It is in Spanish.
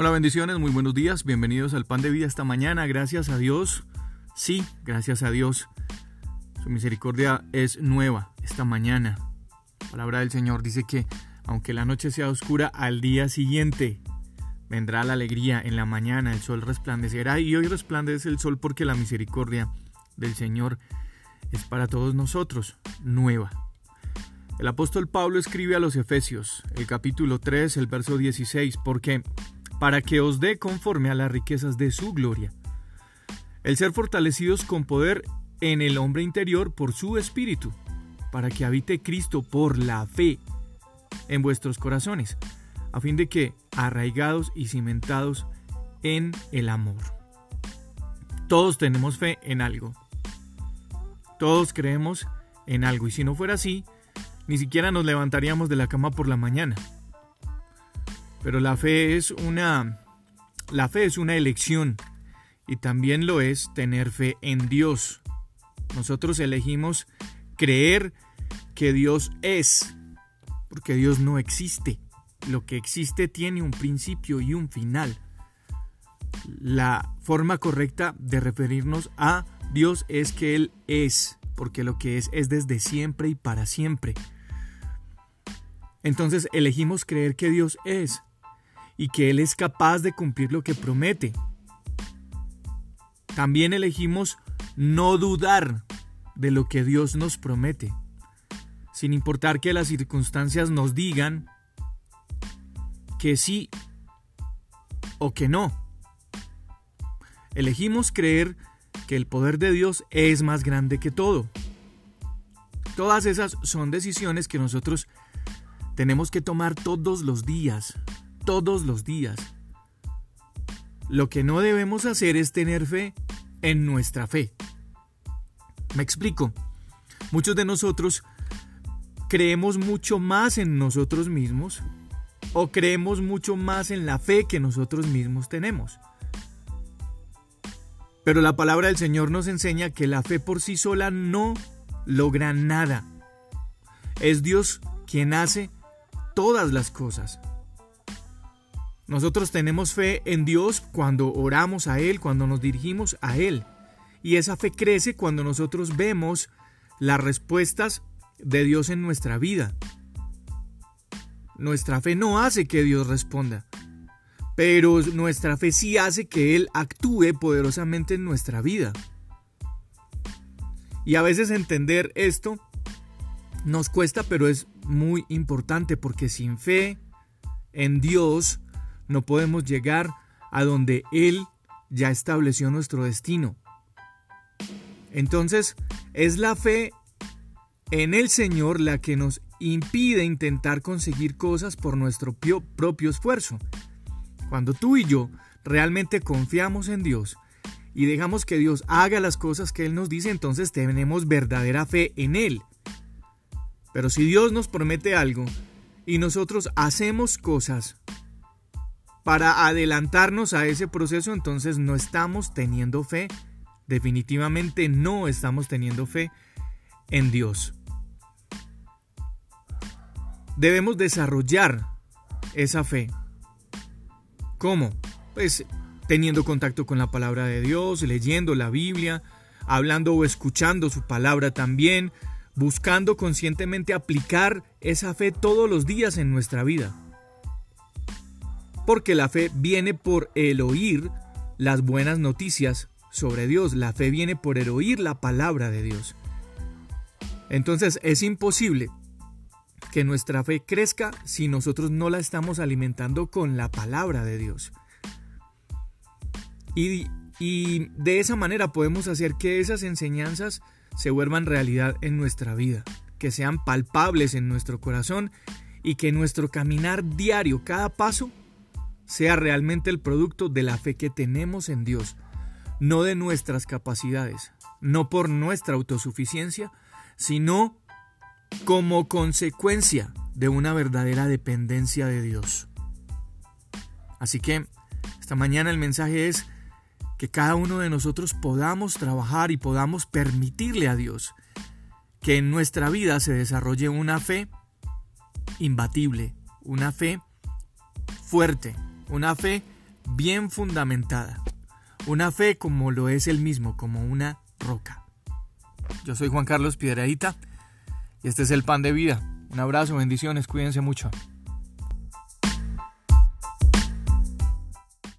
Hola, bendiciones, muy buenos días, bienvenidos al Pan de Vida esta mañana, gracias a Dios, sí, gracias a Dios, su misericordia es nueva esta mañana. La palabra del Señor dice que aunque la noche sea oscura, al día siguiente vendrá la alegría, en la mañana. El sol resplandecerá y hoy resplandece el sol porque la misericordia del Señor es para todos nosotros nueva. El apóstol Pablo escribe a los Efesios, el capítulo 3, el verso 16, porque para que os dé conforme a las riquezas de su gloria. El ser fortalecidos con poder en el hombre interior por su espíritu, para que habite Cristo por la fe en vuestros corazones, a fin de que, arraigados y cimentados en el amor. Todos tenemos fe en algo. Todos creemos en algo y si no fuera así, ni siquiera nos levantaríamos de la cama por la mañana. Pero la fe es una la fe es una elección y también lo es tener fe en Dios. Nosotros elegimos creer que Dios es, porque Dios no existe. Lo que existe tiene un principio y un final. La forma correcta de referirnos a Dios es que Él es, porque lo que es es desde siempre y para siempre. Entonces elegimos creer que Dios es y que Él es capaz de cumplir lo que promete. También elegimos no dudar de lo que Dios nos promete, sin importar que las circunstancias nos digan que sí o que no. Elegimos creer que el poder de Dios es más grande que todo. Todas esas son decisiones que nosotros tenemos que tomar todos los días, todos los días. Lo que no debemos hacer es tener fe en nuestra fe. Me explico. Muchos de nosotros creemos mucho más en nosotros mismos o creemos mucho más en la fe que nosotros mismos tenemos. Pero la palabra del Señor nos enseña que la fe por sí sola no logra nada. Es Dios quien hace todas las cosas. Nosotros tenemos fe en Dios cuando oramos a Él, cuando nos dirigimos a Él. Y esa fe crece cuando nosotros vemos las respuestas de Dios en nuestra vida. Nuestra fe no hace que Dios responda, pero nuestra fe sí hace que Él actúe poderosamente en nuestra vida. Y a veces entender esto nos cuesta, pero es muy importante porque sin fe en Dios no podemos llegar a donde Él ya estableció nuestro destino. Entonces, es la fe en el Señor la que nos impide intentar conseguir cosas por nuestro propio esfuerzo. Cuando tú y yo realmente confiamos en Dios y dejamos que Dios haga las cosas que Él nos dice, entonces tenemos verdadera fe en Él. Pero si Dios nos promete algo y nosotros hacemos cosas para adelantarnos a ese proceso, entonces no estamos teniendo fe. Definitivamente no estamos teniendo fe en Dios. Debemos desarrollar esa fe. ¿Cómo? Pues teniendo contacto con la palabra de Dios, leyendo la Biblia, hablando o escuchando su palabra también, buscando conscientemente aplicar esa fe todos los días en nuestra vida porque la fe viene por el oír las buenas noticias sobre Dios, la fe viene por el oír la palabra de Dios. Entonces es imposible que nuestra fe crezca si nosotros no la estamos alimentando con la palabra de Dios. Y, y, de esa manera podemos hacer que esas enseñanzas se vuelvan realidad en nuestra vida, que sean palpables en nuestro corazón y que nuestro caminar diario, cada paso, sea realmente el producto de la fe que tenemos en Dios, no de nuestras capacidades, no por nuestra autosuficiencia, sino como consecuencia de una verdadera dependencia de Dios. Así que esta mañana el mensaje es que cada uno de nosotros podamos trabajar y podamos permitirle a Dios que en nuestra vida se desarrolle una fe imbatible, una fe fuerte, una fe bien fundamentada. Una fe como lo es el mismo, como una roca. Yo soy Juan Carlos Piedradita y este es el pan de vida. Un abrazo, bendiciones, cuídense mucho.